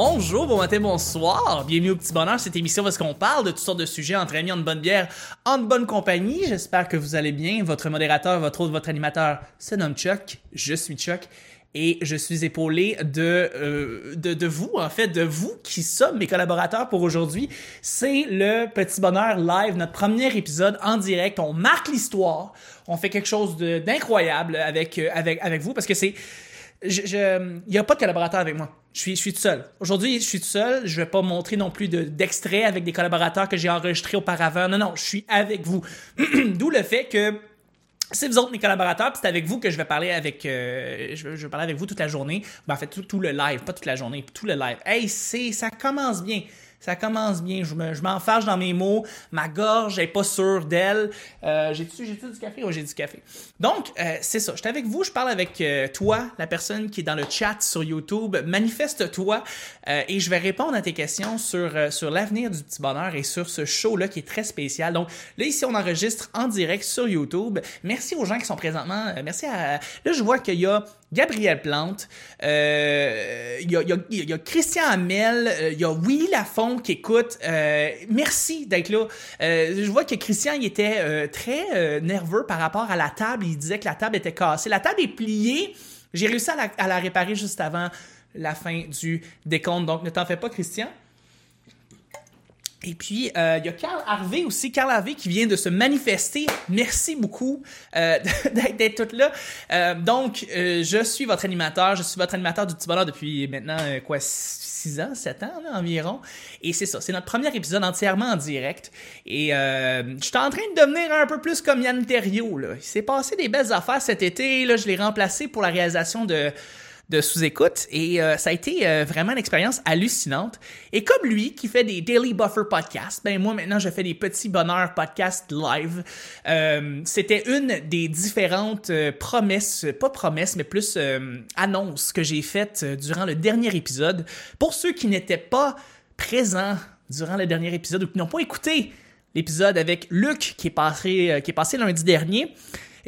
Bonjour, bon matin, bonsoir. Bienvenue au Petit Bonheur, cette émission parce qu'on parle de toutes sortes de sujets entre amis, en bonne bière, en bonne compagnie. J'espère que vous allez bien. Votre modérateur, votre autre, votre animateur se nomme Chuck. Je suis Chuck. Et je suis épaulé de, euh, de, de vous, en fait, de vous qui sommes mes collaborateurs pour aujourd'hui. C'est le Petit Bonheur Live, notre premier épisode en direct. On marque l'histoire. On fait quelque chose de- d'incroyable avec, euh, avec, avec vous parce que c'est il y a pas de collaborateur avec moi. Je suis, tout seul. Aujourd'hui, je suis tout seul. Je vais pas montrer non plus de- d'extraits avec des collaborateurs que j'ai enregistrés auparavant. Non, non, je suis avec vous. D'où le fait que c'est vous autres mes collaborateurs, c'est avec vous que je vais parler avec, euh, je, vais, je vais parler avec vous toute la journée. Ben, en fait, tout, tout le live, pas toute la journée, tout le live. Hey, c'est, ça commence bien. Ça commence bien. Je, me, je m'enfarge dans mes mots. Ma gorge est pas sûre d'elle. Euh, j'ai-tu, du café? Oui, j'ai du café. Donc, euh, c'est ça. Je suis avec vous. Je parle avec euh, toi, la personne qui est dans le chat sur YouTube. Manifeste-toi et je vais répondre à tes questions sur, sur l'avenir du petit bonheur et sur ce show-là qui est très spécial. Donc, là, ici, on enregistre en direct sur YouTube. Merci aux gens qui sont présentement. merci à. Là, je vois qu'il y a Gabriel Plante, euh, il y, a, Christian Hamel, euh, il y a Willy Lafont qui écoute. Euh, merci d'être là. Je vois que Christian était très nerveux par rapport à la table. Il disait que la table était cassée. La table est pliée. J'ai réussi à la réparer juste avant la fin du décompte. Donc ne t'en fais pas, Christian. Et puis, euh, il y a Carl Harvey aussi, Carl Harvey qui vient de se manifester. Merci beaucoup euh, d'être tout là. Euh, donc, euh, je suis votre animateur. Je suis votre animateur du Petit Bonheur depuis maintenant, euh, quoi, 6 ans, 7 ans là, environ. Et c'est ça, c'est notre premier épisode entièrement en direct. Et euh, je suis en train de devenir un peu plus comme Yann Terriot. Là. Il s'est passé des belles affaires cet été. Là, je l'ai remplacé pour la réalisation de de sous-écoute et euh, ça a été euh, vraiment une expérience hallucinante. Et comme lui qui fait des Daily Buffer podcasts, ben moi maintenant je fais des petits bonheurs podcasts live. Euh, C'était une des différentes promesses, pas promesses mais plus annonces que j'ai faites durant le dernier épisode. Pour ceux qui n'étaient pas présents durant le dernier épisode ou qui n'ont pas écouté l'épisode avec Luc qui est passé, qui est passé lundi dernier,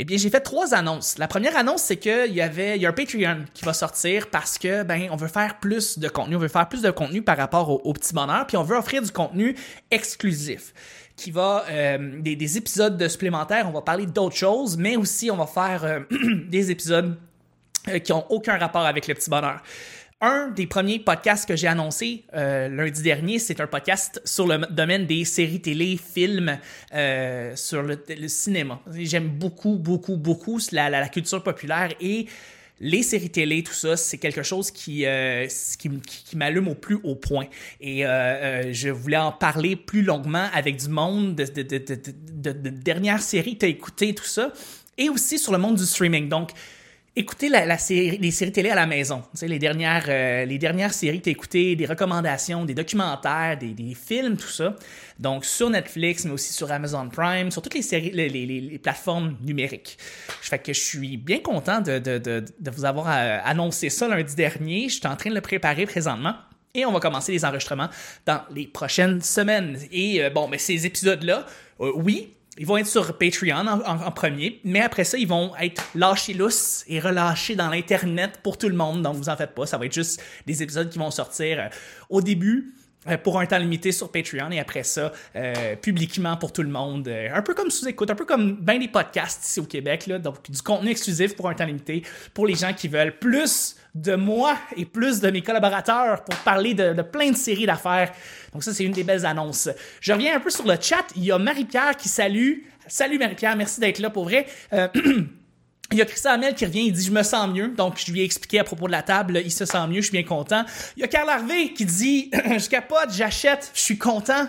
eh bien, j'ai fait trois annonces. La première annonce, c'est qu'il y avait, il un Patreon qui va sortir parce que, ben, on veut faire plus de contenu, on veut faire plus de contenu par rapport au, petit bonheur, puis on veut offrir du contenu exclusif qui va euh, des, des épisodes de supplémentaires. On va parler d'autres choses, mais aussi on va faire euh, des épisodes euh, qui ont aucun rapport avec le petit bonheur. Un des premiers podcasts que j'ai annoncé euh, lundi dernier, c'est un podcast sur le domaine des séries télé, films, euh, sur le, cinéma. J'aime beaucoup, beaucoup, beaucoup la, culture populaire et les séries télé, tout ça, c'est quelque chose qui, euh, qui, m'allume au plus haut point. Et euh, je voulais en parler plus longuement avec du monde de, de, de, de, de, de dernières séries que tu as tout ça. Et aussi sur le monde du streaming. Donc, écouter la, série, les séries télé à la maison. Les dernières, euh, les dernières séries que tu écoutées, des recommandations, des documentaires, des, films, tout ça. Donc, sur Netflix, mais aussi sur Amazon Prime, sur toutes les séries, les, les, plateformes numériques. Je fais que je suis bien content de, de, vous avoir euh, annoncé ça lundi dernier. Je suis en train de le préparer présentement. Et on va commencer les enregistrements dans les prochaines semaines. Et euh, bon, mais ces épisodes-là, oui, ils vont être sur Patreon en, premier, mais après ça, ils vont être lâchés lousses et relâchés dans l'Internet pour tout le monde. Donc, vous en faites pas. Ça va être juste des épisodes qui vont sortir euh, au début pour un temps limité sur Patreon et après ça, euh, publiquement pour tout le monde. Euh, un peu comme sous-écoute, un peu comme ben des podcasts ici au Québec. Là, donc, du contenu exclusif pour un temps limité pour les gens qui veulent plus de moi et plus de mes collaborateurs pour parler de, plein de séries d'affaires. Donc ça, c'est une des belles annonces. Je reviens un peu sur le chat. Il y a Marie-Pierre qui salue. Salut Marie-Pierre, merci d'être là pour vrai. Euh, Il y a Christian Hamel qui revient, il dit je me sens mieux. Donc je lui ai expliqué à propos de la table, il se sent mieux, je suis bien content. Il y a Carl Harvey qui dit je capote, j'achète, je suis content.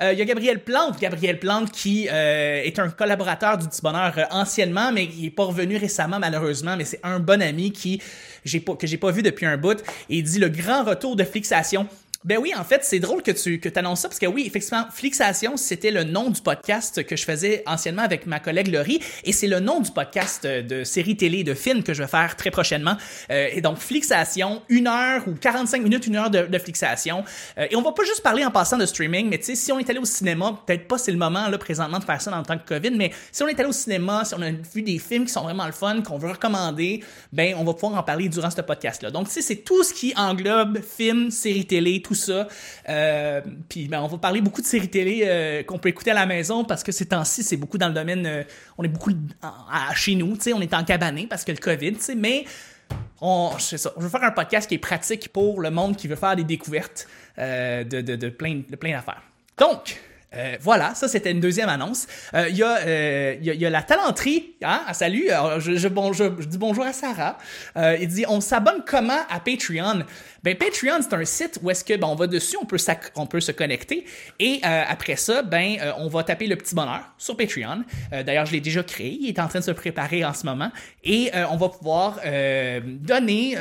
Euh, il y a Gabriel Plante, Gabriel Plante qui euh, est un collaborateur du Petit Bonheur euh, anciennement, mais il est pas revenu récemment malheureusement, mais c'est un bon ami qui j'ai pas que j'ai pas vu depuis un bout et il dit le grand retour de fixation. Ben oui, en fait, c'est drôle que tu que annonces ça parce que oui, effectivement, Flixation, c'était le nom du podcast que je faisais anciennement avec ma collègue Laurie et c'est le nom du podcast de série télé, de film que je vais faire très prochainement. Euh, et donc, Flixation, une heure ou 45 minutes, une heure de, de Flixation. Euh, et on va pas juste parler en passant de streaming, mais tu sais, si on est allé au cinéma, peut-être pas c'est le moment là présentement de faire ça dans le temps de COVID, mais si on est allé au cinéma, si on a vu des films qui sont vraiment le fun, qu'on veut recommander, ben on va pouvoir en parler durant ce podcast-là. Donc, tu sais, c'est tout ce qui englobe film, série télé, tout ça. Euh, puis ben, on va parler beaucoup de séries télé euh, qu'on peut écouter à la maison parce que ces temps-ci, c'est beaucoup dans le domaine. Euh, on est beaucoup à, chez nous, on est en cabané parce que le COVID, mais. On, ça, je veux faire un podcast qui est pratique pour le monde qui veut faire des découvertes de, de, de, plein, de plein d'affaires. Donc, euh, voilà, ça c'était une deuxième annonce. Il euh, y, euh, y, y, a la talenterie. Hein? Ah, salut, Alors, je, je, bon, je, dis bonjour à Sarah. il dit on s'abonne comment à Patreon? Ben Patreon c'est un site où est-ce que ben, on va dessus, on peut, on peut se connecter et après ça, ben on va taper le petit bonheur sur Patreon. D'ailleurs, je l'ai déjà créé, il est en train de se préparer en ce moment et on va pouvoir donner,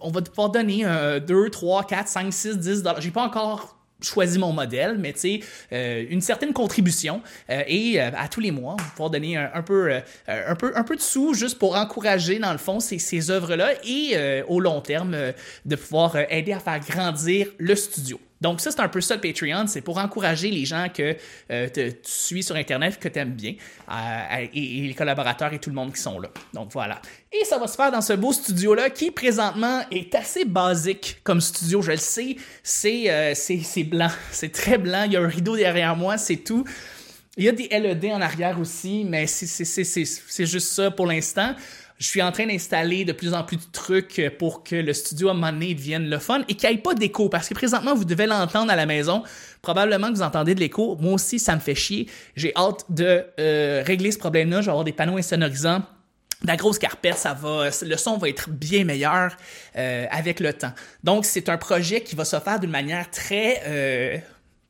on va pouvoir donner 2, 3, 4, 5, 6, 10 dollars. J'ai pas encore choisi mon modèle, mais tu euh, une certaine contribution euh, et euh, à tous les mois, vous pouvoir donner un, peu, un, peu, un peu de sous juste pour encourager, dans le fond, ces, ces œuvres-là et au long terme, de pouvoir aider à faire grandir le studio. Donc ça, c'est un peu ça le Patreon, c'est pour encourager les gens que euh, tu suis sur Internet, que tu aimes bien, euh, et, les collaborateurs et tout le monde qui sont là. Donc voilà. Et ça va se faire dans ce beau studio-là qui présentement est assez basique comme studio, je le sais. C'est euh, blanc, c'est très blanc, il y a un rideau derrière moi, c'est tout. Il y a des LED en arrière aussi, mais c'est juste ça pour l'instant je suis en train d'installer de plus en plus de trucs pour que le studio à un devienne le fun et qu'il n'y ait pas d'écho. Parce que présentement, vous devez l'entendre à la maison. Probablement que vous entendez de l'écho. Moi aussi, ça me fait chier. J'ai hâte de euh, régler ce problème-là. Je vais avoir des panneaux insonorisants. La grosse carpette, ça va, le son va être bien meilleur euh, avec le temps. Donc, c'est un projet qui va se faire d'une manière très euh,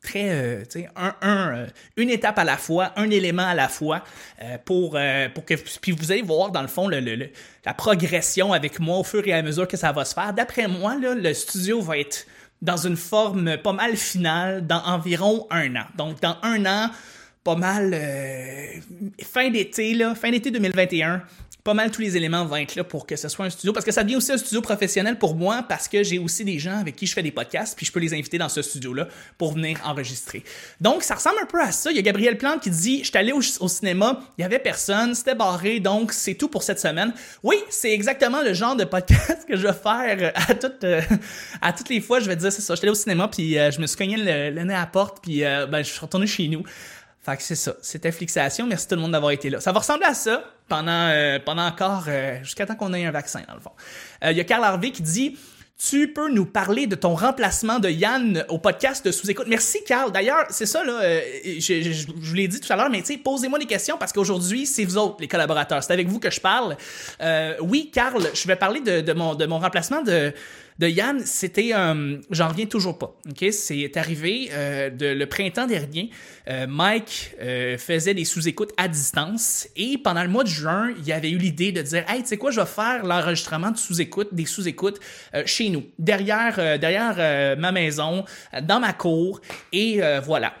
très, euh, un, un, euh, une étape à la fois, un élément à la fois, euh, pour, pour que, puis vous allez voir dans le fond le, la progression avec moi au fur et à mesure que ça va se faire. D'après moi, le studio va être dans une forme pas mal finale dans environ un an. Donc, dans un an, pas mal fin d'été, là, fin d'été 2021, pas mal tous les éléments vont être là pour que ce soit un studio. Parce que ça devient aussi un studio professionnel pour moi parce que j'ai aussi des gens avec qui je fais des podcasts puis je peux les inviter dans ce studio-là pour venir enregistrer. Donc, ça ressemble un peu à ça. Il y a Gabriel Plante qui dit Je suis allé au, cinéma, il y avait personne, c'était barré, donc c'est tout pour cette semaine. Oui, c'est exactement le genre de podcast que je vais faire à toutes, euh, à toutes les fois. Je vais dire C'est ça, je suis allé au cinéma puis euh, je me suis cogné le, nez à la porte puis euh, ben, je suis retourné chez nous. Fait que c'est ça, c'était Flixation. Merci tout le monde d'avoir été là. Ça va ressembler à ça pendant, euh, pendant encore, euh, jusqu'à temps qu'on ait un vaccin, dans le fond. Euh, il y a Carl Harvey qui dit tu peux nous parler de ton remplacement de Yann au podcast de sous-écoute. Merci, Carl. D'ailleurs, c'est ça, là, je, je, je, vous l'ai dit tout à l'heure, mais tu sais, posez-moi des questions parce qu'aujourd'hui, c'est vous autres, les collaborateurs. C'est avec vous que je parle. oui, Carl, je vais parler de, de, mon, de mon remplacement de, de Yann, c'était, euh, j'en reviens toujours pas. Ok, c'est arrivé euh, le printemps dernier. Euh, Mike faisait des sous-écoutes à distance et pendant le mois de juin, il avait eu l'idée de dire, hey, tu sais quoi, je vais faire l'enregistrement de sous-écoute, des sous-écoutes chez nous, derrière, derrière ma maison, dans ma cour et voilà.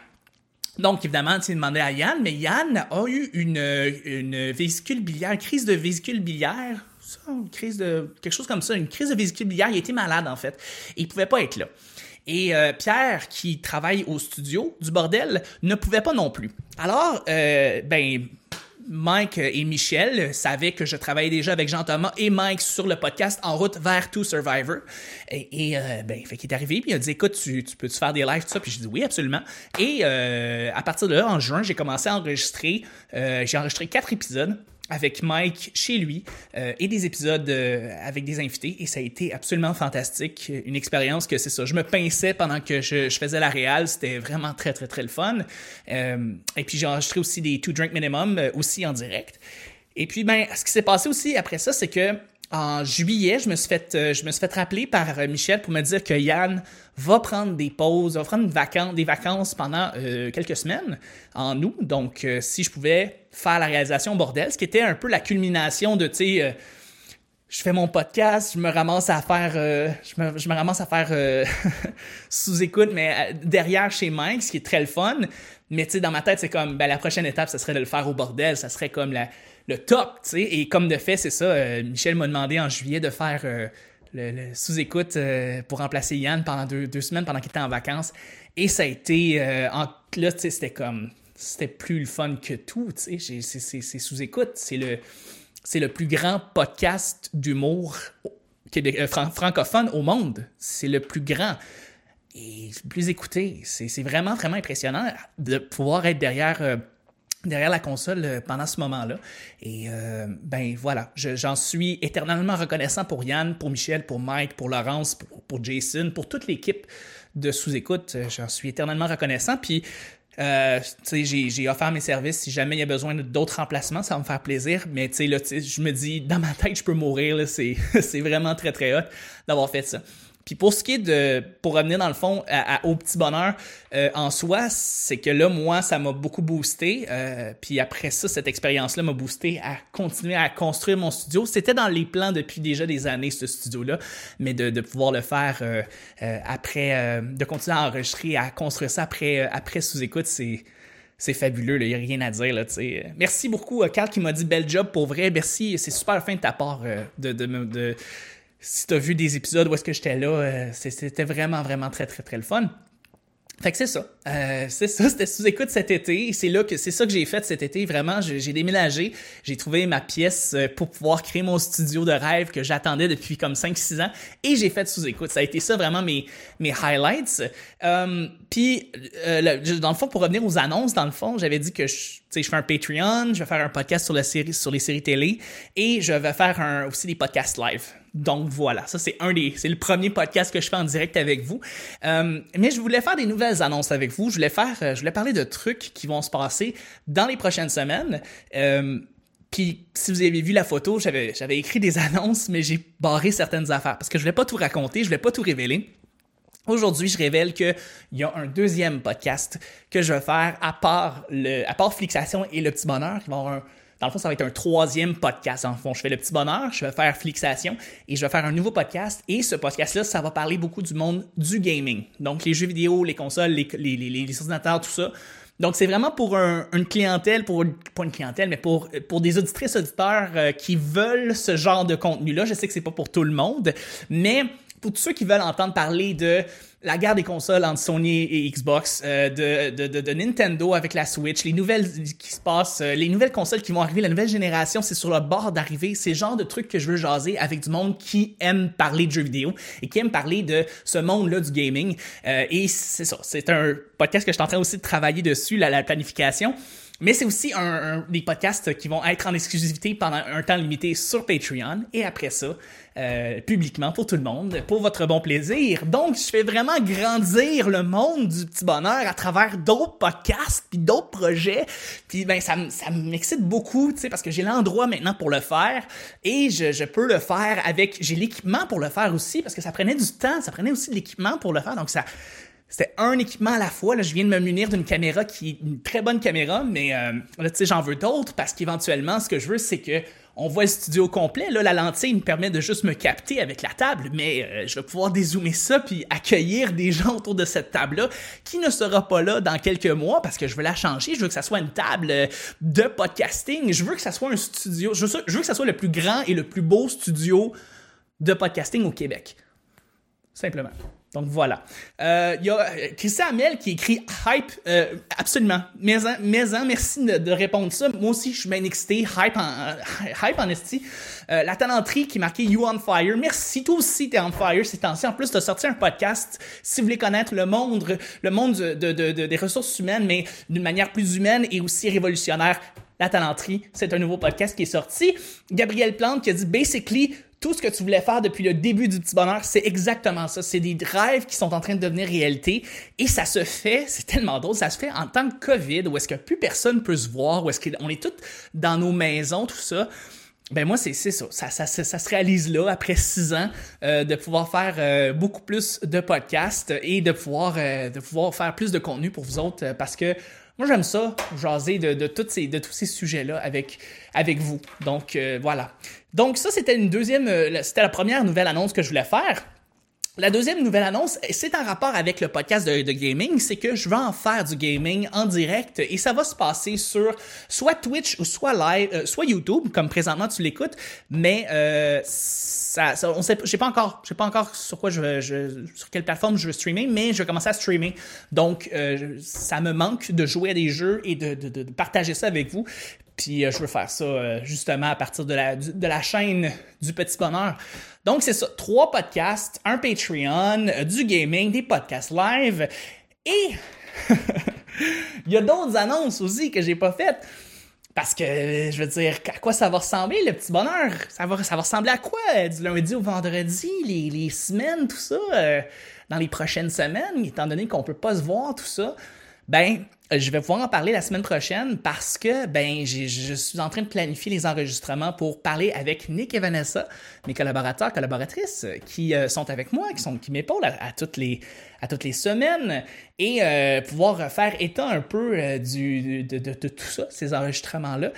Donc, évidemment, tu demandé à Yann, mais Yann a eu une vésicule biliaire, une crise de vésicule biliaire une crise de quelque chose comme ça, une crise de vésicule biliaire. Il était malade en fait, et il pouvait pas être là. Et euh, Pierre, qui travaille au studio du bordel, ne pouvait pas non plus. Alors, euh, ben, Mike et Michel savaient que je travaillais déjà avec Jean-Thomas et Mike sur le podcast En route vers To Survivor. Et, euh, ben, fait qu'il est arrivé, puis il a dit Écoute, tu, tu peux-tu faire des lives, tout ça? Puis j'ai dit Oui, absolument. Et à partir de là, en juin, j'ai commencé à enregistrer. j'ai enregistré quatre épisodes avec Mike chez lui euh, et des épisodes euh, avec des invités et ça a été absolument fantastique. Une expérience que c'est ça. Je me pinçais pendant que je, faisais la réal. C'était vraiment très, très, très le fun. Euh, et puis j'ai enregistré aussi des Two Drink Minimum aussi en direct. Et puis, ben, ce qui s'est passé aussi après ça, c'est que en juillet, je me suis fait, je me suis fait rappeler par Michel pour me dire que Yann va prendre des pauses, va prendre des vacances pendant quelques semaines en août. Donc, si je pouvais faire la réalisation bordel, ce qui était un peu la culmination de, tu sais, euh, je fais mon podcast, je me ramasse à faire, euh, je, me, je, me, ramasse à faire euh, sous écoute, mais euh, derrière chez Mike, ce qui est très le fun. Mais tu sais, dans ma tête, c'est comme, ben, la prochaine étape, ce serait de le faire au bordel, ça serait comme le top, tu sais. Et comme de fait, c'est ça. Michel m'a demandé en juillet de faire le, sous-écoute pour remplacer Yann pendant deux, deux semaines, pendant qu'il était en vacances. Et ça a été, en, là, tu sais, c'était comme, c'était plus le fun que tout, tu sais. C'est sous-écoute, c'est le le plus grand podcast d'humour euh, francophone au monde. C'est le plus grand et plus écouté. C'est vraiment, vraiment impressionnant de pouvoir être derrière, euh, derrière la console euh, pendant ce moment-là. Et ben voilà, j'en suis éternellement reconnaissant pour Yann, pour Michel, pour Mike, pour Laurence, pour, Jason, pour toute l'équipe de sous-écoute. J'en suis éternellement reconnaissant. Puis euh, j'ai offert mes services. Si jamais il y a besoin d'autres remplacements, ça va me faire plaisir. Mais là, je me dis, dans ma tête, je peux mourir. C'est vraiment très, très hot d'avoir fait ça. Puis pour ce qui est de, pour revenir dans le fond au petit bonheur euh, en soi, c'est que là, moi, ça m'a beaucoup boosté. Euh, puis après ça, cette expérience-là m'a boosté à continuer à construire mon studio. C'était dans les plans depuis déjà des années, ce studio-là, mais de, de, pouvoir le faire euh, après, de continuer à enregistrer, à construire ça après, après sous-écoute, c'est c'est fabuleux, il n'y a rien à dire. Là, Merci beaucoup, Carl, qui m'a dit bel job pour vrai. Merci, c'est super fin de ta part de, de, de, si tu as vu des épisodes où est-ce que j'étais là, euh, c'était vraiment, vraiment très, très, très le fun. Fait que c'est ça. Euh, c'est ça, c'était sous-écoute cet été. C'est là que c'est ça que j'ai fait cet été. Vraiment, j'ai déménagé. J'ai trouvé ma pièce euh, pour pouvoir créer mon studio de rêve que j'attendais depuis comme 5-6 ans. Et j'ai fait sous-écoute. Ça a été ça vraiment mes, mes highlights. Euh, Puis, euh, dans le fond, pour revenir aux annonces, dans le fond, j'avais dit que je, je fais un Patreon, je vais faire un podcast sur, la série, sur les séries télé et je vais faire un, aussi des podcasts live. Donc voilà, ça c'est un des, c'est le premier podcast que je fais en direct avec vous. Euh, mais je voulais faire des nouvelles annonces avec vous. Je voulais faire, euh, je voulais parler de trucs qui vont se passer dans les prochaines semaines. Euh, puis si vous avez vu la photo, j'avais j'avais écrit des annonces, mais j'ai barré certaines affaires parce que je voulais pas tout raconter, je voulais pas tout révéler. Aujourd'hui, je révèle qu'il y a un deuxième podcast que je vais faire à part le, à part Flixation et le petit bonheur, dans le fond, ça va être un troisième podcast. En fond, je fais le petit bonheur, je vais faire Flixation et je vais faire un nouveau podcast. Et ce podcast-là, ça va parler beaucoup du monde du gaming. Donc, les jeux vidéo, les consoles, les, les, les, les ordinateurs, tout ça. Donc, c'est vraiment pour une clientèle, pour pas une clientèle, mais pour, pour des auditrices auditeurs euh, qui veulent ce genre de contenu-là. Je sais que c'est pas pour tout le monde, mais pour tous ceux qui veulent entendre parler de la guerre des consoles entre Sony et Xbox, euh, de, de, de, Nintendo avec la Switch, les nouvelles qui se passent, euh, les nouvelles consoles qui vont arriver, la nouvelle génération, c'est sur le bord d'arriver. C'est le genre de trucs que je veux jaser avec du monde qui aime parler de jeux vidéo et qui aime parler de ce monde-là du gaming. Euh, et c'est ça, c'est un podcast que je suis en train aussi de travailler dessus, la, la planification. Mais c'est aussi un, des podcasts qui vont être en exclusivité pendant un temps limité sur Patreon et après ça, euh, publiquement pour tout le monde, pour votre bon plaisir. Donc, je fais vraiment grandir le monde du petit bonheur à travers d'autres podcasts puis d'autres projets. Puis ben ça, ça m'excite beaucoup, tu sais, parce que j'ai l'endroit maintenant pour le faire et je, je peux le faire avec, j'ai l'équipement pour le faire aussi parce que ça prenait du temps, ça prenait aussi de l'équipement pour le faire. Donc ça c'était un équipement à la fois. Là, je viens de me munir d'une caméra qui est une très bonne caméra, mais euh, là, tu sais, j'en veux d'autres parce qu'éventuellement, ce que je veux, c'est que on voit le studio complet. Là, la lentille me permet de juste me capter avec la table, mais euh, je vais pouvoir dézoomer ça puis accueillir des gens autour de cette table-là qui ne sera pas là dans quelques mois parce que je veux la changer. Je veux que ça soit une table euh, de podcasting. Je veux que ça soit un studio. Je veux, je veux que ça soit le plus grand et le plus beau studio de podcasting au Québec. Simplement. Donc voilà. Euh, il y a euh, Christian Hamel qui écrit Hype, euh, absolument. Mais, mais merci de, répondre ça. Moi aussi, je suis bien excité. Hype en, hype en esti. la talenterie qui marquait You on Fire. Merci, toi aussi, t'es on fire c'est temps En plus, t'as sorti un podcast. Si vous voulez connaître le monde, le monde de, de, des ressources humaines, mais d'une manière plus humaine et aussi révolutionnaire, la talenterie, c'est un nouveau podcast qui est sorti. Gabriel Plante qui a dit Basically, tout ce que tu voulais faire depuis le début du petit bonheur, c'est exactement ça. C'est des rêves qui sont en train de devenir réalité. Et ça se fait, c'est tellement drôle, ça se fait en temps de COVID, où est-ce que plus personne peut se voir, où est-ce qu'on est tous dans nos maisons, tout ça. Ben moi, c'est ça. Ça, ça. ça, se réalise là, après six ans, euh, de pouvoir faire euh, beaucoup plus de podcasts et de pouvoir, euh, de pouvoir faire plus de contenu pour vous autres, parce que moi, j'aime ça, jaser de, de, toutes ces, de tous ces sujets-là avec, avec vous. Donc, euh, voilà. Donc, ça, c'était une deuxième, euh, c'était la première nouvelle annonce que je voulais faire. La deuxième nouvelle annonce, c'est en rapport avec le podcast de, gaming, c'est que je vais en faire du gaming en direct et ça va se passer sur soit Twitch ou soit live, euh, soit YouTube, comme présentement tu l'écoutes, mais euh, ça, j'ai pas encore, j'ai pas encore sur quoi je, sur quelle plateforme je veux streamer, mais je vais commencer à streamer. Donc, euh, ça me manque de jouer à des jeux et de partager ça avec vous. Puis euh, je veux faire ça euh, justement à partir de la, de la chaîne du Petit Bonheur. Donc c'est ça, trois podcasts, un Patreon, euh, du gaming, des podcasts live et il y a d'autres annonces aussi que j'ai pas faites. Parce que, je veux dire, à quoi ça va ressembler, le petit bonheur? Ça va, ça va ressembler à quoi? Du lundi au vendredi, les, les semaines, tout ça, dans les prochaines semaines, étant donné qu'on peut pas se voir, tout ça? Ben, je vais pouvoir en parler la semaine prochaine parce que ben je suis en train de planifier les enregistrements pour parler avec Nick et Vanessa, mes collaborateurs, collaboratrices qui euh, sont avec moi, qui sont qui m'épaulent à, toutes les à toutes les semaines et euh, pouvoir faire état un peu euh, du de, de, tout ça, ces enregistrements là.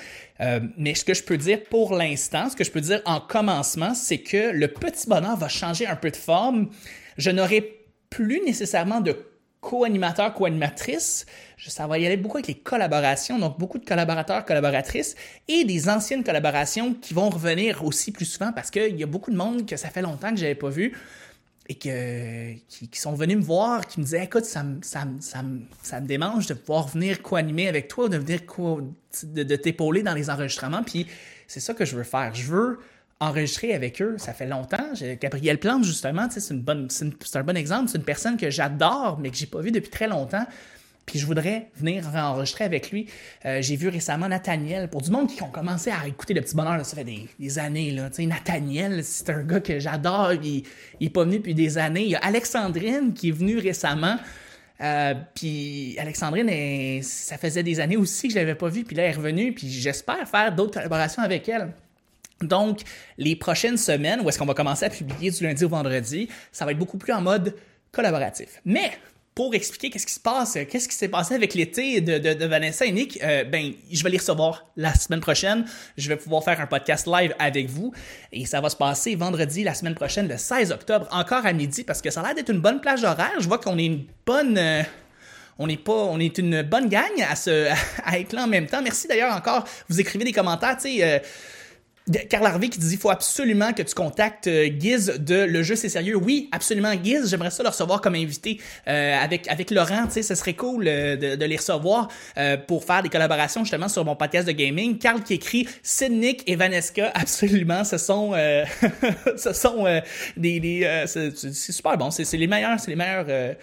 mais ce que je peux dire pour l'instant, ce que je peux dire en commencement, c'est que le petit bonheur va changer un peu de forme. Je n'aurai plus nécessairement de co-animateur, co-animatrice. Ça va y aller beaucoup avec les collaborations, donc beaucoup de collaborateurs, collaboratrices et des anciennes collaborations qui vont revenir aussi plus souvent parce qu'il y a beaucoup de monde que ça fait longtemps que j'avais pas vu et que, qui, sont venus me voir, qui me disaient Écoute, ça, ça, ça, ça me démange de pouvoir venir co-animer avec toi, de venir de, de t'épauler dans les enregistrements. Puis c'est ça que je veux faire. Je veux enregistré avec eux, ça fait longtemps. Gabriel Plante, justement, c'est, un bon exemple. C'est une personne que j'adore, mais que j'ai pas vu depuis très longtemps. Puis je voudrais venir enregistrer avec lui. Euh, j'ai vu récemment Nathaniel. Pour du monde qui ont commencé à écouter Le Petit Bonheur, ça fait des, années. Nathaniel, c'est un gars que j'adore. Il, il est pas venu depuis des années. Il y a Alexandrine qui est venue récemment. Euh, puis Alexandrine, ça faisait des années aussi que je l'avais pas vue. Puis là, elle est revenue. Puis j'espère faire d'autres collaborations avec elle. Donc, les prochaines semaines, où est-ce qu'on va commencer à publier du lundi au vendredi, ça va être beaucoup plus en mode collaboratif. Mais pour expliquer qu'est-ce qui se passe, qu'est-ce qui s'est passé avec l'été de, Vanessa et Nick, euh, ben, je vais les recevoir la semaine prochaine. Je vais pouvoir faire un podcast live avec vous et ça va se passer vendredi la semaine prochaine, le 16 octobre, encore à midi, parce que ça a l'air d'être une bonne plage horaire. Je vois qu'on est une bonne. Euh, on est pas, on est une bonne gang à, se, être là en même temps. Merci d'ailleurs encore. Vous écrivez des commentaires, tu sais. Euh, Carl Harvey qui dit il faut absolument que tu contactes euh, Giz de Le Jeu c'est sérieux. Oui, absolument Giz, j'aimerais ça le recevoir comme invité euh, avec avec Laurent, tu sais, ce serait cool euh, de, les recevoir pour faire des collaborations justement sur mon podcast de gaming. Carl qui écrit Sid Nick et Vanessa, absolument, ce sont ce sont des, des c'est super bon, c'est les meilleurs, c'est les meilleurs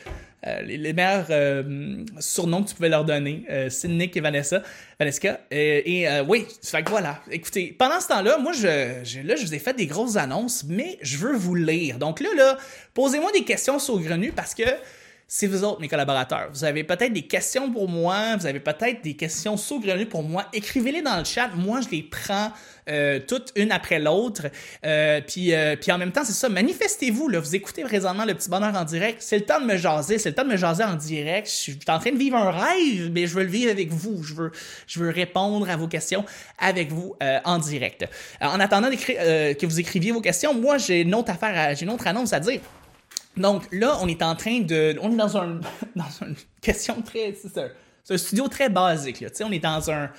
euh, les, meilleurs euh, surnoms que tu pouvais leur donner, euh, et Vanessa, Vanessa. Et, euh, oui, fait que voilà. Écoutez, pendant ce temps-là, moi, je, je, là, je vous ai fait des grosses annonces, mais je veux vous lire. Donc là, là, posez-moi des questions saugrenues parce que c'est vous autres, mes collaborateurs. Vous avez peut-être des questions pour moi, vous avez peut-être des questions saugrenues pour moi. Écrivez-les dans le chat. Moi, je les prends euh, toutes une après l'autre. Euh, puis, euh, puis en même temps, c'est ça. Manifestez-vous. Là, vous écoutez présentement le petit bonheur en direct. C'est le temps de me jaser. C'est le temps de me jaser en direct. Je suis en train de vivre un rêve, mais je veux le vivre avec vous. Je veux, je veux répondre à vos questions avec vous en direct. en attendant que vous écriviez vos questions, moi, j'ai une autre affaire, j'ai une autre annonce à dire. Donc là, on est en train de. On est dans, un, dans une question très. C'est un, studio très basique. Là. on est dans un.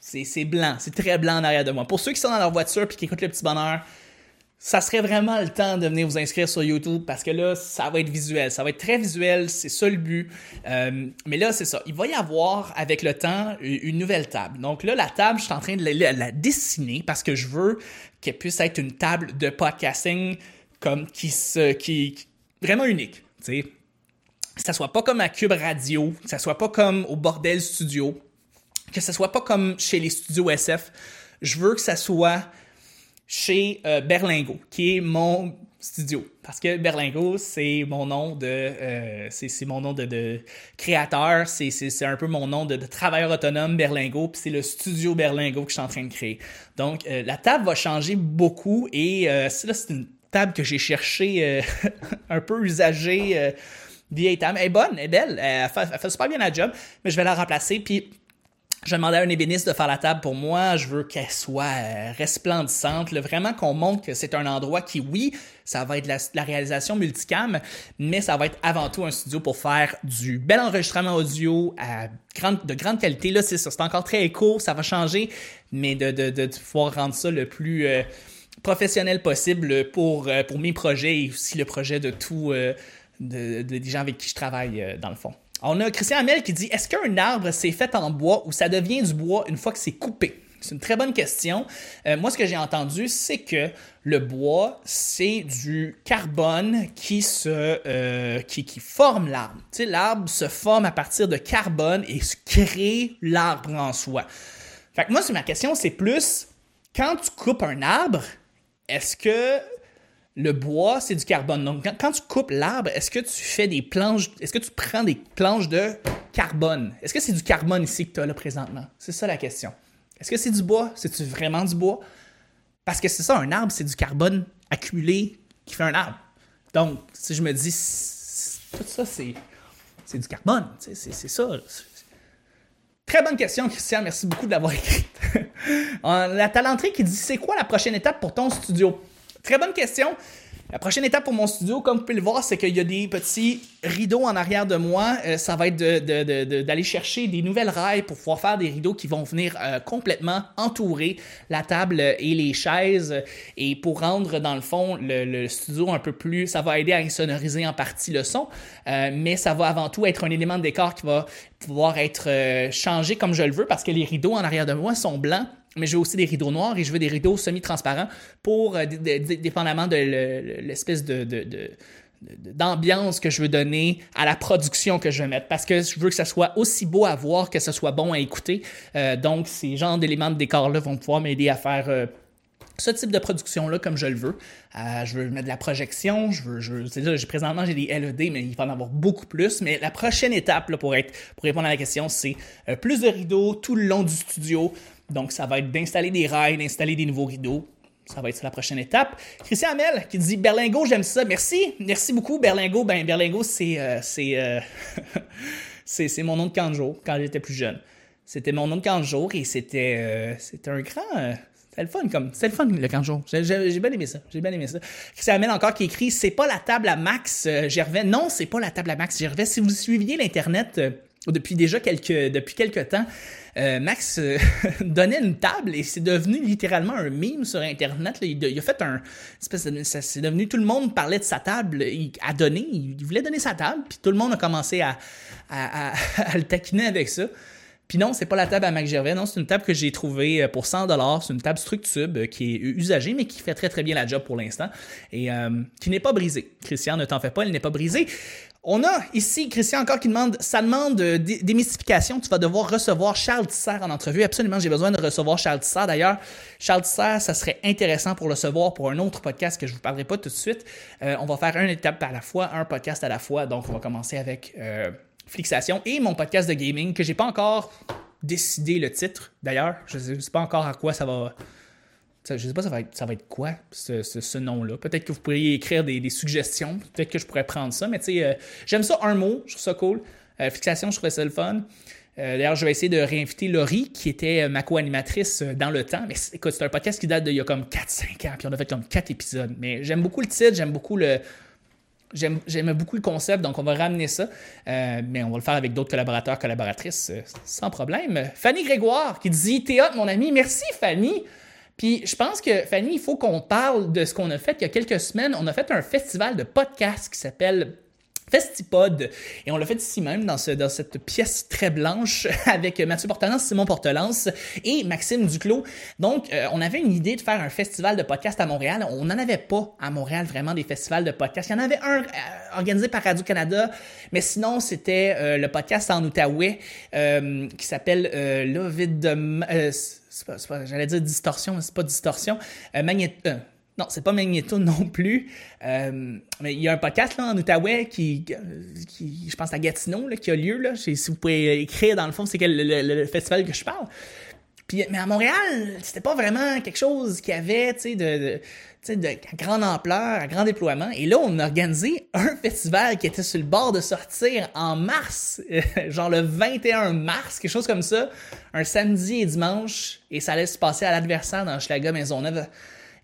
C'est blanc, c'est très blanc en arrière de moi. Pour ceux qui sont dans leur voiture et qui écoutent le petit bonheur, ça serait vraiment le temps de venir vous inscrire sur YouTube parce que là, ça va être visuel. Ça va être très visuel, c'est ça le but. Euh, mais là, c'est ça. Il va y avoir, avec le temps, une nouvelle table. Donc là, la table, je suis en train de la dessiner parce que je veux qu'elle puisse être une table de podcasting qui se qui vraiment unique, tu sais. Que ça soit pas comme à Cube Radio, que ça soit pas comme au Bordel Studio, que ça soit pas comme chez les studios SF. Je veux que ça soit chez euh, Berlingo, qui est mon studio. Parce que Berlingo, c'est mon nom de, euh, c'est mon nom de, créateur, c'est un peu mon nom de, travailleur autonome Berlingo, puis c'est le studio Berlingo que je suis en train de créer. Donc euh, la table va changer beaucoup et là c'est une que j'ai cherché euh, un peu usagée. Euh, vieille table. Elle est bonne, elle est belle, elle fait, fait super bien la job, mais je vais la remplacer. Puis je demandais à un ébéniste de faire la table pour moi. Je veux qu'elle soit euh, resplendissante. vraiment qu'on montre que c'est un endroit qui, oui, ça va être la, réalisation multicam, mais ça va être avant tout un studio pour faire du bel enregistrement audio de grande qualité. Là, c'est ça. C'est encore très éco, ça va changer, mais de, de, de, pouvoir rendre ça le plus euh, professionnel possible pour, euh, pour mes projets et aussi le projet de tout, de, des gens avec qui je travaille dans le fond. On a Christian Hamel qui dit Est-ce qu'un arbre s'est fait en bois ou ça devient du bois une fois que c'est coupé? C'est une très bonne question. Euh, moi, ce que j'ai entendu, c'est que le bois, c'est du carbone qui se euh, qui, qui, forme l'arbre. Tu sais, l'arbre se forme à partir de carbone et se crée l'arbre en soi. Fait que moi, ma question, c'est plus quand tu coupes un arbre, est-ce que le bois, c'est du carbone? Donc, quand, tu coupes l'arbre, est-ce que tu fais des planches, est-ce que tu prends des planches de carbone? Est-ce que c'est du carbone ici que tu as là présentement? C'est ça la question. Est-ce que c'est du bois? C'est-tu vraiment du bois? Parce que c'est ça, un arbre, c'est du carbone accumulé qui fait un arbre. Donc, si je me dis, tout ça, c'est, c'est du carbone. C'est, c'est ça. Très bonne question, Christian. Merci beaucoup de l'avoir écrite. la talenterie qui dit C'est quoi la prochaine étape pour ton studio? Très bonne question. La prochaine étape pour mon studio, comme vous pouvez le voir, c'est qu'il y a des petits rideaux en arrière de moi. Euh, ça va être d'aller chercher des nouvelles rails pour pouvoir faire des rideaux qui vont venir euh, complètement entourer la table et les chaises. Et pour rendre, dans le fond, le, studio un peu plus... Ça va aider à insonoriser en partie le son, euh, mais ça va avant tout être un élément de décor qui va pouvoir être changé comme je le veux parce que les rideaux en arrière de moi sont blancs mais je veux aussi des rideaux noirs et je veux des rideaux semi-transparents pour, euh, dépendamment de l'espèce de, d'ambiance que je veux donner à la production que je vais mettre parce que je veux que ça soit aussi beau à voir que ce soit bon à écouter. Euh, donc, ces genres d'éléments de décor-là vont pouvoir m'aider à faire euh, ce type de production-là comme je le veux. je veux mettre de la projection, je veux, je c'est là, présentement j'ai des LED, mais il va en avoir beaucoup plus. Mais la prochaine étape là, pour, être, pour répondre à la question, c'est plus de rideaux tout le long du studio, donc, ça va être d'installer des rails, d'installer des nouveaux rideaux. Ça va être la prochaine étape. Christian Hamel qui dit Berlingo, j'aime ça. Merci. Merci beaucoup, Berlingo. Ben, Berlingo, c'est euh, euh, c'est mon nom de jour quand j'étais plus jeune. C'était mon nom de jour et c'était euh, c'était un grand. c'était le fun, comme. C'était le fun, le jour. J'ai bien aimé ça. J'ai bien aimé ça. Christian Hamel encore qui écrit C'est pas la table à Max Gervais. Non, c'est pas la table à Max Gervais. Si vous suiviez l'Internet depuis déjà quelques, depuis temps, euh, Max euh, donnait une table et c'est devenu littéralement un meme sur Internet. Il, a fait un espèce de, c'est devenu tout le monde parlait de sa table, il a donné, il voulait donner sa table, puis tout le monde a commencé à, à, le taquiner avec ça. Puis non, c'est pas la table à Max Gervais, non, c'est une table que j'ai trouvée euh, pour 100 dollars. C'est une table Structube qui est usagée, mais qui fait très très bien la job pour l'instant et qui n'est pas brisée. Christian, ne t'en fais pas, elle n'est pas brisée. On a ici Christian encore qui demande, ça demande démystification. Tu vas devoir recevoir Charles Tisser en entrevue. Absolument, j'ai besoin de recevoir Charles Tisser. D'ailleurs, Charles Tisser, ça serait intéressant pour le recevoir pour un autre podcast que je vous parlerai pas tout de suite. Euh, on va faire une étape à la fois, un podcast à la fois. Donc, on va commencer avec euh, Flixation et mon podcast de gaming que j'ai pas encore décidé le titre. D'ailleurs, je sais pas encore à quoi ça va je sais pas ça va être, ça va être quoi, ce, nom-là? Peut-être que vous pourriez écrire des, suggestions. Peut-être que je pourrais prendre ça. Mais tu sais, euh, j'aime ça un mot. Je trouve ça cool. Euh, fixation, je trouvais ça le fun. Euh, d'ailleurs, je vais essayer de réinviter Laurie, qui était ma co-animatrice dans le temps. Mais écoute, c'est un podcast qui date d'il y a comme 4-5 ans, puis on a fait comme 4 épisodes. Mais j'aime beaucoup le titre, j'aime beaucoup le. J'aime beaucoup le concept, donc on va ramener ça. mais on va le faire avec d'autres collaborateurs, collaboratrices, sans problème. Fanny Grégoire qui dit Théâtre, mon ami. Merci, Fanny. Puis je pense que, Fanny, il faut qu'on parle de ce qu'on a fait il y a quelques semaines. On a fait un festival de podcasts qui s'appelle Festipod. Et on l'a fait ici même, dans, ce, dans cette pièce très blanche, avec Mathieu Portelance, Simon Portelance et Maxime Duclos. Donc, euh, on avait une idée de faire un festival de podcasts à Montréal. On n'en avait pas à Montréal vraiment des festivals de podcasts. Il y en avait un euh, organisé par Radio-Canada, mais sinon, c'était euh, le podcast en Outaouais qui s'appelle L'Ovid de j'allais dire distorsion, mais c'est pas distorsion. Euh, euh, non, c'est pas Magneto non plus. Euh, mais il y a un podcast là, en Outaouais qui, qui, je pense à Gatineau, là, qui a lieu. Là. Si vous pouvez écrire dans le fond, c'est quel le, festival que je parle. Puis, mais à Montréal, c'était pas vraiment quelque chose qui avait, tu sais, de, de grande ampleur, à grand déploiement. Et là, on a organisé un festival qui était sur le bord de sortir en mars, genre le 21 mars, quelque chose comme ça, un samedi et dimanche, et ça allait se passer à l'adversaire dans Schlager Maisonneuve.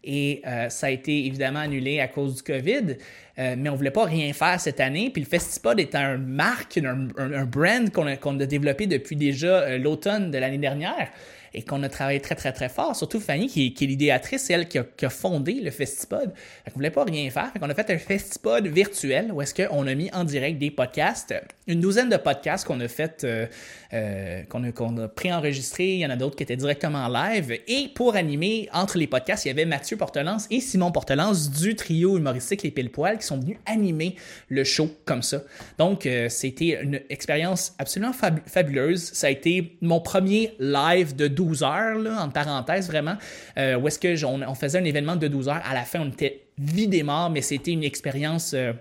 Et euh, ça a été évidemment annulé à cause du COVID. Euh, mais on voulait pas rien faire cette année. Puis le Festipod est un marque, un, brand qu'on a, a, développé depuis déjà euh, l'automne de l'année dernière et qu'on a travaillé très, très, très fort. Surtout Fanny, qui, est l'idéatrice, c'est elle qui a, fondé le Festipod. Fait qu'on voulait pas rien faire. Fait qu'on a fait un Festipod virtuel où est-ce qu'on a mis en direct des podcasts, une douzaine de podcasts qu'on a fait, euh, euh, qu'on a, qu'on a pré-enregistrés. Il y en a d'autres qui étaient directement live. Et pour animer entre les podcasts, il y avait Mathieu Portelance et Simon Portelance du trio humoristique Les Pile Poil qui sont venus animer le show comme ça. Donc, euh, c'était une expérience absolument fab fabuleuse. Ça a été mon premier live de 12 heures, là, en parenthèse vraiment, euh, où est-ce que on, faisait un événement de 12 heures. À la fin, on était vidé mort, mais c'était une expérience euh,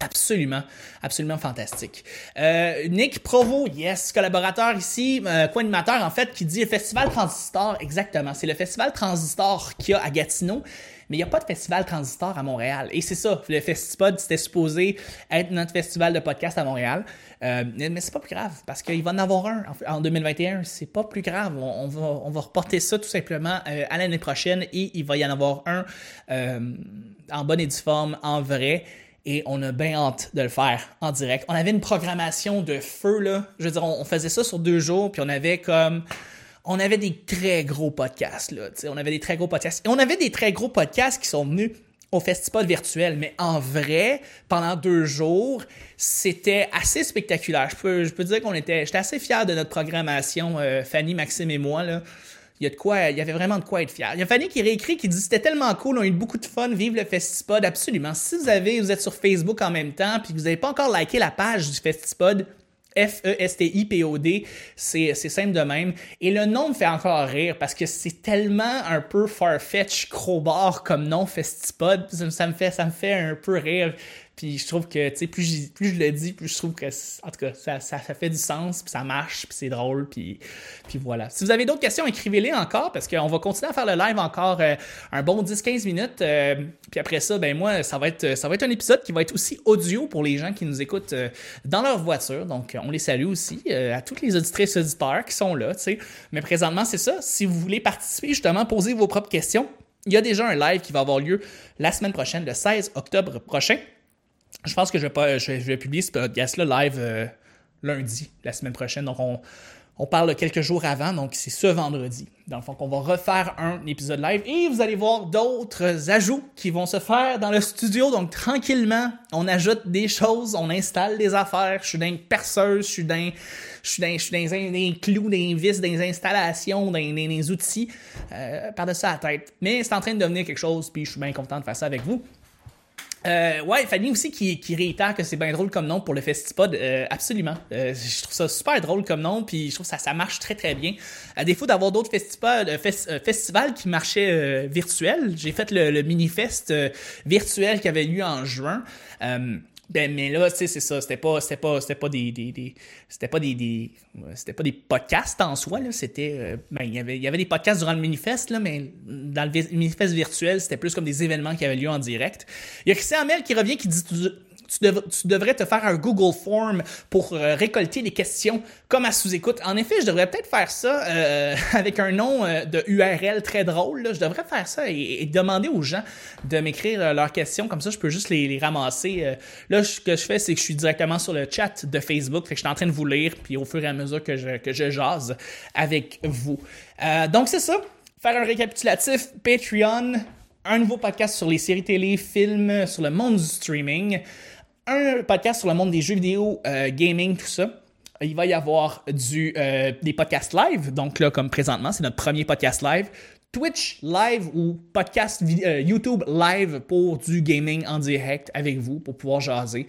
absolument, absolument fantastique. Euh, Nick Provo, yes, collaborateur ici, euh, co-animateur en fait, qui dit Festival Transistor, exactement. C'est le Festival Transistor qu'il y a à Gatineau mais il n'y a pas de festival transistor à Montréal. Et c'est ça, le Festipod, c'était supposé être notre festival de podcast à Montréal. Euh, mais c'est pas plus grave, parce qu'il va en avoir un en 2021. C'est pas plus grave. On, on, va, on va reporter ça tout simplement euh, à l'année prochaine et il va y en avoir un euh, en bonne et due forme, en vrai et on a bien hâte de le faire en direct. On avait une programmation de feu, là. Je veux dire, on, faisait ça sur deux jours, puis on avait comme on avait des très gros podcasts. Là, on avait des très gros podcasts. Et on avait des très gros podcasts qui sont venus au festival virtuel, mais en vrai, pendant deux jours, c'était assez spectaculaire. Je peux, je peux dire qu'on était, j'étais assez fier de notre programmation, euh, Fanny, Maxime et moi. Là. Il y a de quoi, il y avait vraiment de quoi être fier. Il y a Fanny qui réécrit, qui dit c'était tellement cool, on a eu beaucoup de fun, vive le Festipod, absolument. Si vous avez, vous êtes sur Facebook en même temps, puis que vous n'avez pas encore liké la page du Festipod, F-E-S-T-I-P-O-D, c'est simple de même. Et le nom me fait encore rire parce que c'est tellement un peu farfetch crowbar comme nom Festipod. Ça, me fait, ça me fait un peu rire. Puis je trouve que, tu sais, plus, plus je le dis, plus je trouve que, en tout cas, ça, ça, fait du sens, puis ça marche, puis c'est drôle, puis, puis voilà. Si vous avez d'autres questions, écrivez-les encore, parce qu'on va continuer à faire le live encore euh, un bon 10-15 minutes. Euh, puis après ça, ben moi, ça va, être, ça va être un épisode qui va être aussi audio pour les gens qui nous écoutent euh, dans leur voiture. Donc, on les salue aussi, à toutes les auditrices auditeurs qui sont là, tu sais. Mais présentement, c'est ça. Si vous voulez participer, justement, poser vos propres questions, il y a déjà un live qui va avoir lieu la semaine prochaine, le 16 octobre prochain. Je pense que je vais, pas, je vais, publier ce podcast-là live euh, lundi, la semaine prochaine. Donc, on, on parle quelques jours avant, donc c'est ce vendredi. Dans le fond, qu'on va refaire un épisode live et vous allez voir d'autres ajouts qui vont se faire dans le studio. Donc, tranquillement, on ajoute des choses, on installe des affaires. Je suis d'un perceuse, je suis d'un, je suis d'un, je suis dans des clous, des vis, des installations, des, des outils euh, par-dessus la tête. Mais c'est en train de devenir quelque chose, puis je suis bien content de faire ça avec vous. Euh, ouais, Fanny aussi qui, qui réitère que c'est bien drôle comme nom pour le Festipod. Euh, absolument. Euh, je trouve ça super drôle comme nom, puis je trouve ça, ça marche très très bien. À défaut d'avoir d'autres euh, fest, euh, festivals qui marchaient euh, virtuels, j'ai fait le, le mini-fest virtuel qui avait lieu en juin. Ben, mais là, tu sais, c'est ça. C'était pas, c'était pas, c'était pas des, des, des c'était pas des, des c'était pas des podcasts en soi, là. C'était, euh, ben, il y avait, il y avait des podcasts durant le manifeste, là, mais dans le manifeste virtuel, c'était plus comme des événements qui avaient lieu en direct. Il y a Christian Amel qui revient, qui dit, tu, tu, devrais te faire un Google Form pour euh, récolter les questions comme à sous-écoute. En effet, je devrais peut-être faire ça euh, avec un nom euh, de URL très drôle. Là. Je devrais faire ça et, demander aux gens de m'écrire euh, leurs questions. Comme ça, je peux juste les, ramasser. Là, ce que je fais, c'est que je suis directement sur le chat de Facebook. Fait que je suis en train de vous lire, puis au fur et à mesure que je, que je jase avec vous. donc, c'est ça. Faire un récapitulatif. Patreon, un nouveau podcast sur les séries télé, films, sur le monde du streaming un podcast sur le monde des jeux vidéo, euh, gaming, tout ça. Il va y avoir du, euh, des podcasts live. Donc là, comme présentement, c'est notre premier podcast live. Twitch live ou podcast euh, YouTube live pour du gaming en direct avec vous pour pouvoir jaser.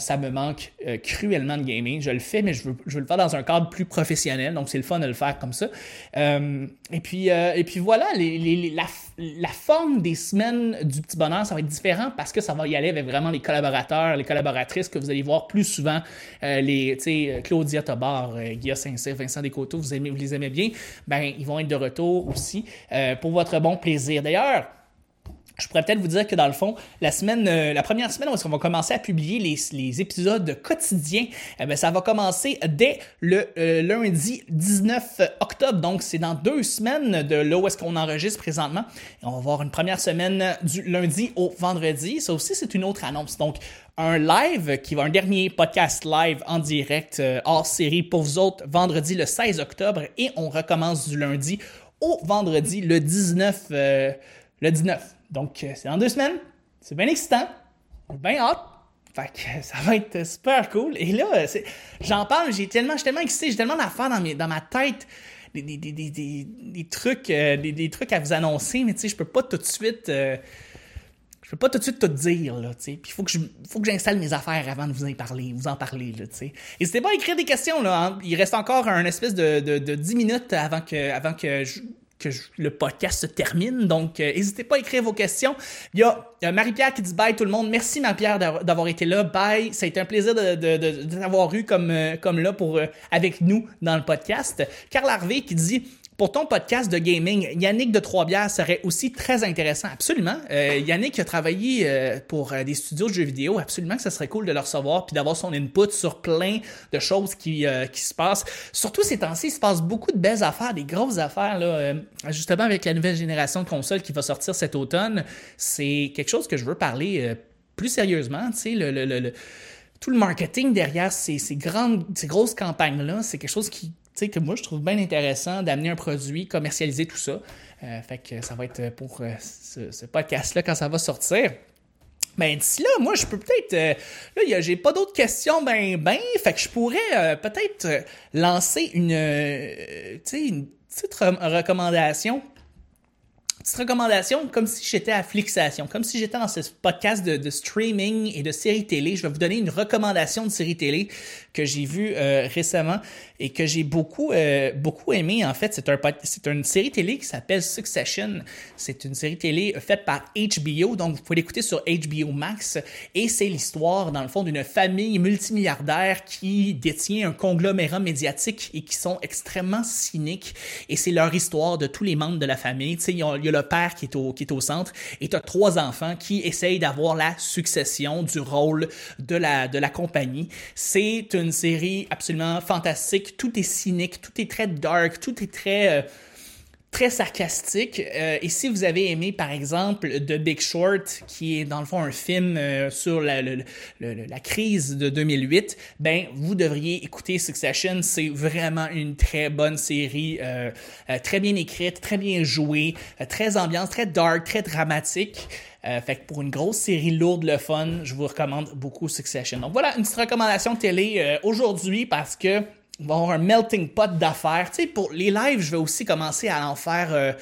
Ça me manque cruellement de gaming. Je le fais, mais je veux, le faire dans un cadre plus professionnel. Donc c'est le fun de le faire comme ça. Et puis, euh, et puis voilà, les, la, forme des semaines du petit bonheur, ça va être différent parce que ça va y aller avec vraiment les collaborateurs, les collaboratrices que vous allez voir plus souvent. Euh, les, euh, Claudia Tobar, euh, Guillaume Saint-Cyr, Vincent Descoteaux, vous, aimez, vous les aimez bien, ben, ils vont être de retour aussi pour votre bon plaisir. D'ailleurs, je pourrais peut-être vous dire que dans le fond, la semaine, euh, la première semaine où on va commencer à publier les, les épisodes quotidiens, eh bien, ça va commencer dès le euh, lundi 19 octobre. Donc, c'est dans deux semaines de là où est-ce qu'on enregistre présentement. On va voir une première semaine du lundi au vendredi. Ça aussi, c'est une autre annonce. Donc, un live qui va un dernier podcast live en direct euh, hors série pour vous autres vendredi le 16 octobre et on recommence du lundi au vendredi le 19 le 19 donc, euh, c'est dans deux semaines. C'est bien excitant. Bien hâte. Fait que ça va être super cool. Et là, euh, j'en parle, j'ai tellement, tellement excité, j'ai tellement d'affaires dans, ma tête, des, trucs, euh, des, trucs à vous annoncer, mais tu sais, je peux pas tout de suite. je peux pas tout de suite tout dire, là, tu sais. Puis il faut que faut que j'installe mes affaires avant de vous en parler, vous en parler, là, tu sais. N'hésitez pas à écrire des questions, là. Hein. Il reste encore un espèce de, de, de 10 minutes avant que, avant que je, que le podcast se termine. Donc, euh, n'hésitez pas à écrire vos questions. Il y a Marie-Pierre qui dit bye tout le monde. Merci Marie-Pierre d'avoir été là. Bye. Ça a été un plaisir de, t'avoir eu comme, euh, comme là pour, euh, avec nous dans le podcast. Carl Harvey qui dit pour ton podcast de gaming, Yannick de Trois-Bières serait aussi très intéressant. Absolument. Euh, Yannick a travaillé euh, pour euh, des studios de jeux vidéo. Absolument que ce serait cool de le recevoir puis d'avoir son input sur plein de choses qui, qui se passent. Surtout ces temps-ci, il se passe beaucoup de belles affaires, des grosses affaires. Là, justement, avec la nouvelle génération de consoles qui va sortir cet automne, c'est quelque chose que je veux parler plus sérieusement. Tu sais, le, le, le, tout le marketing derrière ces, ces grandes, ces grosses campagnes-là, c'est quelque chose qui, sais, que moi, je trouve bien intéressant d'amener un produit, commercialiser tout ça. Euh, fait que ça va être pour euh, ce, podcast-là quand ça va sortir. Ben d'ici là, moi, je peux peut-être. Euh, là, j'ai pas d'autres questions, ben, ben. Fait que je pourrais peut-être lancer une, une petite recommandation petite recommandation, comme si j'étais à Flixation, comme si j'étais dans ce podcast de, streaming et de séries télé. Je vais vous donner une recommandation de série télé que j'ai vue euh, récemment et que j'ai beaucoup, euh, beaucoup aimé. En fait, c'est un, une série télé qui s'appelle Succession. C'est une série télé faite par HBO, donc vous pouvez l'écouter sur HBO Max. Et c'est l'histoire, dans le fond, d'une famille multimilliardaire qui détient un conglomérat médiatique et qui sont extrêmement cyniques. Et c'est leur histoire de tous les membres de la famille. Il y a le père qui est au, qui est au centre et tu as trois enfants qui essayent d'avoir la succession du rôle de la, de la compagnie. C'est une série absolument fantastique. Tout est cynique, tout est très dark, tout est très... Euh, très sarcastique. Euh, et si vous avez aimé, par exemple, The Big Short, qui est dans le fond un film euh, sur la, la, crise de 2008, ben vous devriez écouter Succession. C'est vraiment une très bonne série, très bien écrite, très bien jouée, très ambiance, très dark, très dramatique. Fait que pour une grosse série lourde, le fun, je vous recommande beaucoup Succession. Donc voilà une petite recommandation télé aujourd'hui parce que on va avoir un melting pot d'affaires. Tu sais, pour les lives, je vais aussi commencer à en faire euh,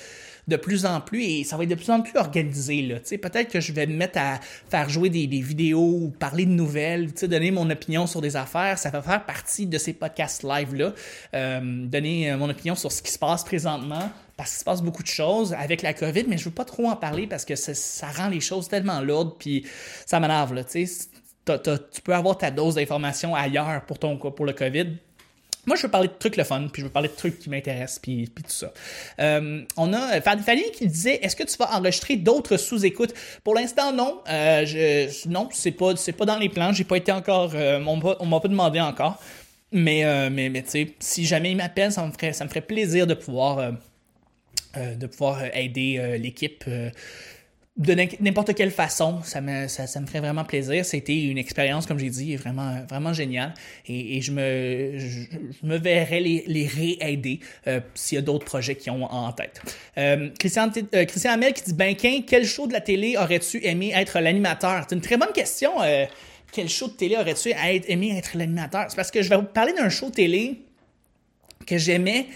de plus en plus et ça va être de plus en plus organisé. Là. Peut-être que je vais me mettre à faire jouer des, vidéos ou parler de nouvelles, donner mon opinion sur des affaires. Ça va faire partie de ces podcasts live-là. Euh, donner euh, mon opinion sur ce qui se passe présentement parce qu'il se passe beaucoup de choses avec la COVID, mais je veux pas trop en parler parce que ça, rend les choses tellement lourdes puis ça m'énerve. Là, tu sais. Tu peux avoir ta dose d'information ailleurs pour, ton, pour le COVID moi, je veux parler de trucs le fun, puis je veux parler de trucs qui m'intéressent, puis, puis tout ça. Euh, on a Fanny qui disait Est-ce que tu vas enregistrer d'autres sous-écoutes? Pour l'instant, non. Euh, non, c'est pas, c'est pas dans les plans. J'ai pas été encore. Euh, on m'a pas demandé encore. Mais, euh, mais, mais tu sais, si jamais il m'appelle, ça me ferait, ça me ferait plaisir de pouvoir. Euh, de pouvoir aider l'équipe de n'importe quelle façon, ça me, ça, me ferait vraiment plaisir. C'était une expérience, comme j'ai dit, vraiment, vraiment géniale. Et, je, me, je, me verrais les, les réaider euh, s'il y a d'autres projets qui ont en tête. Euh, Christian, euh, Christian Hamel qui dit Benquin, quel show de la télé aurais-tu aimé être l'animateur? C'est une très bonne question. quel show de télé aurais-tu aimé être l'animateur? C'est parce que je vais vous parler d'un show télé que j'aimais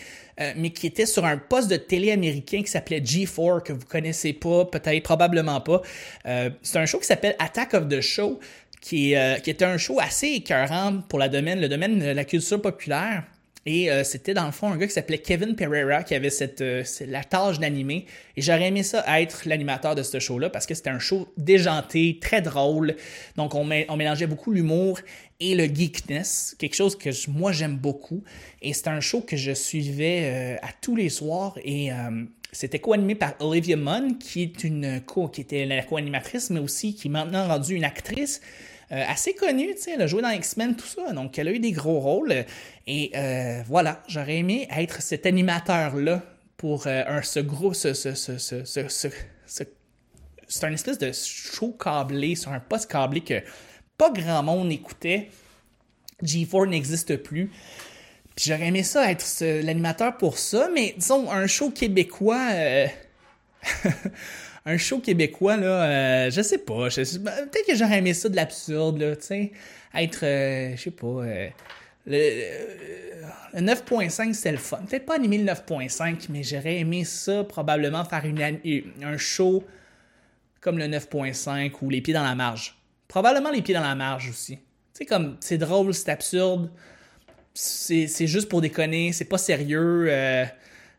euh, mais qui était sur un poste de télé américain qui s'appelait G4, que vous connaissez pas, peut-être, probablement pas. Euh, c'est un show qui s'appelle Attack of the Show, qui, euh, qui était un show assez écœurant pour la domaine, le domaine de la culture populaire. Et euh, c'était dans le fond un gars qui s'appelait Kevin Pereira qui avait cette, euh, la tâche d'animer. Et j'aurais aimé ça être l'animateur de ce show-là parce que c'était un show déjanté, très drôle. Donc on, mélangeait beaucoup l'humour et le geekness, quelque chose que moi j'aime beaucoup. Et c'était un show que je suivais à tous les soirs et c'était co-animé par Olivia Munn, qui est une qui était la co-animatrice, mais aussi qui est maintenant rendue une actrice. Euh, assez connue, tu sais, elle a joué dans X-Men, tout ça, donc elle a eu des gros rôles. Et euh, voilà, j'aurais aimé être cet animateur-là pour euh, un, ce gros, ce, ce, ce, ce c'est un espèce de show câblé sur un poste câblé que pas grand monde écoutait. G4 n'existe plus. Puis j'aurais aimé ça être l'animateur pour ça, mais disons, un show québécois. Euh, un show québécois, là, euh, je sais pas. Peut-être que j'aurais aimé ça de l'absurde, là, tu sais. Être, euh, je sais pas. le, 9.5, c'était le fun. Peut-être pas animer le 9.5, mais j'aurais aimé ça, probablement faire un show comme le 9.5 ou Les Pieds dans la Marge. Probablement Les Pieds dans la Marge aussi. Tu sais, comme, c'est drôle, c'est absurde c'est juste pour déconner, c'est pas sérieux.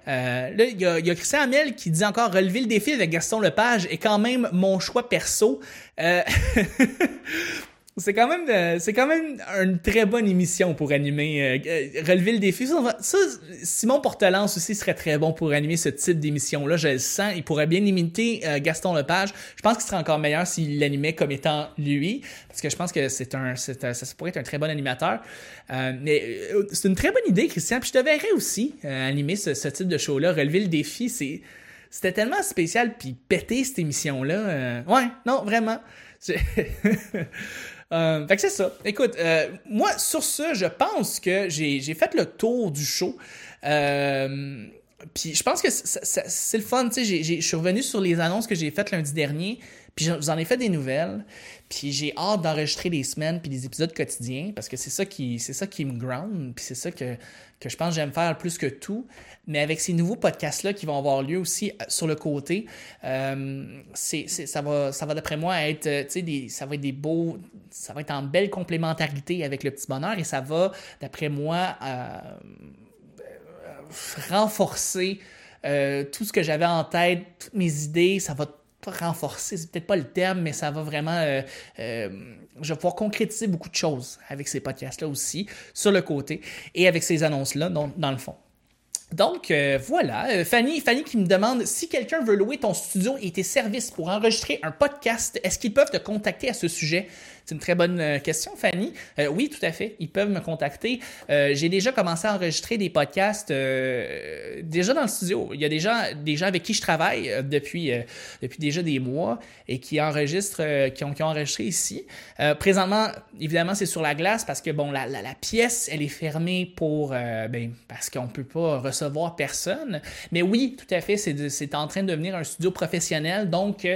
Euh, là, il y, a Christian Hamel qui dit encore relever le défi avec Gaston Lepage est quand même mon choix perso. Euh, C'est quand même euh, c'est quand même une très bonne émission pour animer euh, euh, relever le défi. Simon Portelance aussi serait très bon pour animer ce type d'émission là, je le sens, il pourrait bien imiter Gaston Lepage. Je pense qu'il serait encore meilleur s'il l'animait comme étant lui parce que je pense que c'est un, ça pourrait être un très bon animateur. mais c'est une très bonne idée Christian, puis je te verrais aussi animer ce, type de show là, relever le défi, c'est c'était tellement spécial puis péter cette émission là. ouais, non, vraiment. Euh, fait que c'est ça. Écoute, euh, moi, sur ce, je pense que j'ai fait le tour du show. Euh, puis je pense que c'est le fun, tu sais, je suis revenu sur les annonces que j'ai faites lundi dernier, puis j'en ai fait des nouvelles, puis j'ai hâte d'enregistrer des semaines puis des épisodes quotidiens, parce que c'est ça qui c'est ça qui me ground, puis c'est ça que, que je pense que j'aime faire plus que tout. Mais avec ces nouveaux podcasts-là qui vont avoir lieu aussi euh, sur le côté, euh, c'est, ça va, ça va d'après moi être, euh, des, ça va être des beaux, ça va être en belle complémentarité avec le petit bonheur et ça va, d'après moi, renforcer tout ce que j'avais en tête, toutes mes idées, ça va renforcer, c'est peut-être pas le terme, mais ça va vraiment. je vais pouvoir concrétiser beaucoup de choses avec ces podcasts-là aussi, sur le côté, et avec ces annonces-là, dans le fond. Donc euh, voilà, euh, Fanny, Fanny qui me demande si quelqu'un veut louer ton studio et tes services pour enregistrer un podcast, est-ce qu'ils peuvent te contacter à ce sujet? C'est une très bonne euh, question, Fanny. Euh, oui, tout à fait. Ils peuvent me contacter. Euh, j'ai déjà commencé à enregistrer des podcasts déjà dans le studio. Il y a déjà des gens avec qui je travaille depuis, depuis déjà des mois et qui enregistrent, qui ont, qui, enregistré ici. présentement, évidemment, c'est sur la glace parce que bon, la, la, pièce, elle est fermée pour ben, parce qu'on ne peut pas recevoir personne. Mais oui, tout à fait, c'est en train de devenir un studio professionnel. Donc,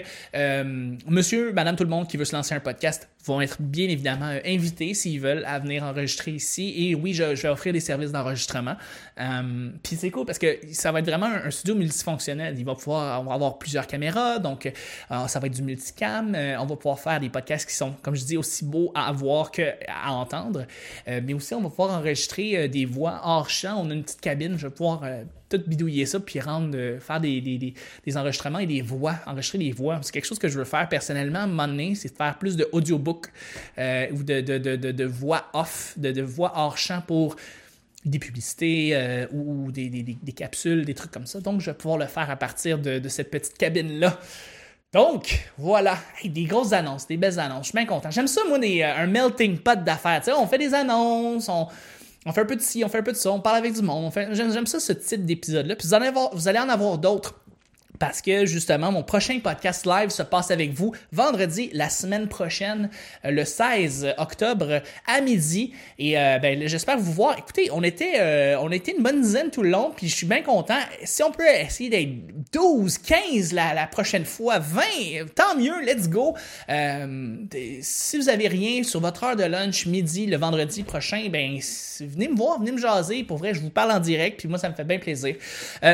monsieur, madame, tout le monde qui veut se lancer un podcast vont être bien évidemment euh, invités s'ils veulent à venir enregistrer ici. Et oui, je, vais offrir des services d'enregistrement. Euh, puis c'est cool parce que ça va être vraiment un, studio multifonctionnel. Il va pouvoir avoir plusieurs caméras, donc euh, ça va être du multicam. on va pouvoir faire des podcasts qui sont, comme je dis, aussi beaux à voir qu'à entendre. mais aussi, on va pouvoir enregistrer des voix hors champ. On a une petite cabine, je vais pouvoir tout bidouiller ça, puis rendre, faire des, enregistrements et des voix, enregistrer des voix. C'est quelque chose que je veux faire personnellement à un moment donné, c'est de faire plus de euh, ou de, voix off, de, voix hors champ pour des publicités euh, ou des, capsules, des trucs comme ça. Donc, je vais pouvoir le faire à partir de, cette petite cabine-là. Donc, voilà, des grosses annonces, des belles annonces. Je suis bien content. J'aime ça, moi, euh, un melting pot d'affaires. on fait des annonces, on, on fait un peu de ci, on fait un peu de ça, on parle avec du monde. J'aime ça, ce type d'épisode-là. Puis vous allez en avoir d'autres parce que justement, mon prochain podcast live se passe avec vous vendredi, la semaine prochaine, euh, le 16 octobre à midi. Et euh, ben, j'espère vous voir. Écoutez, on était, euh, on était une bonne dizaine tout le long, puis je suis bien content. Si on peut essayer d'être 12, 15 la, prochaine fois, 20, tant mieux, let's go. si vous avez rien sur votre heure de lunch midi le vendredi prochain, ben venez me voir, venez me jaser. Pour vrai, je vous parle en direct, puis moi, ça me fait bien plaisir.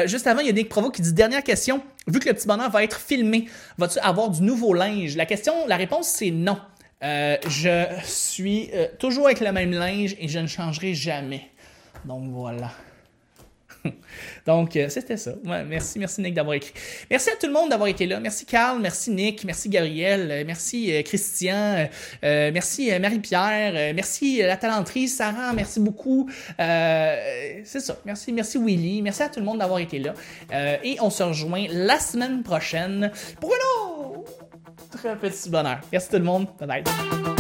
juste avant, il y a Nick Provo qui dit dernière question. Vu que le petit bonheur va être filmé, vas-tu avoir du nouveau linge? La question, la réponse, c'est non. Euh, je suis euh, toujours avec le même linge et je ne changerai jamais. Donc voilà. Donc, euh, c'était ça. Merci, merci Nick d'avoir écrit. Merci à tout le monde d'avoir été là. Merci Carl, merci Nick, merci Gabriel, euh, merci euh, Christian, merci Marie-Pierre, merci la talenterie, Sarah, merci beaucoup. c'est ça. Merci, merci Willy. Merci à tout le monde d'avoir été là. et on se rejoint la semaine prochaine pour un autre petit bonheur. Merci tout le monde. Bye bye.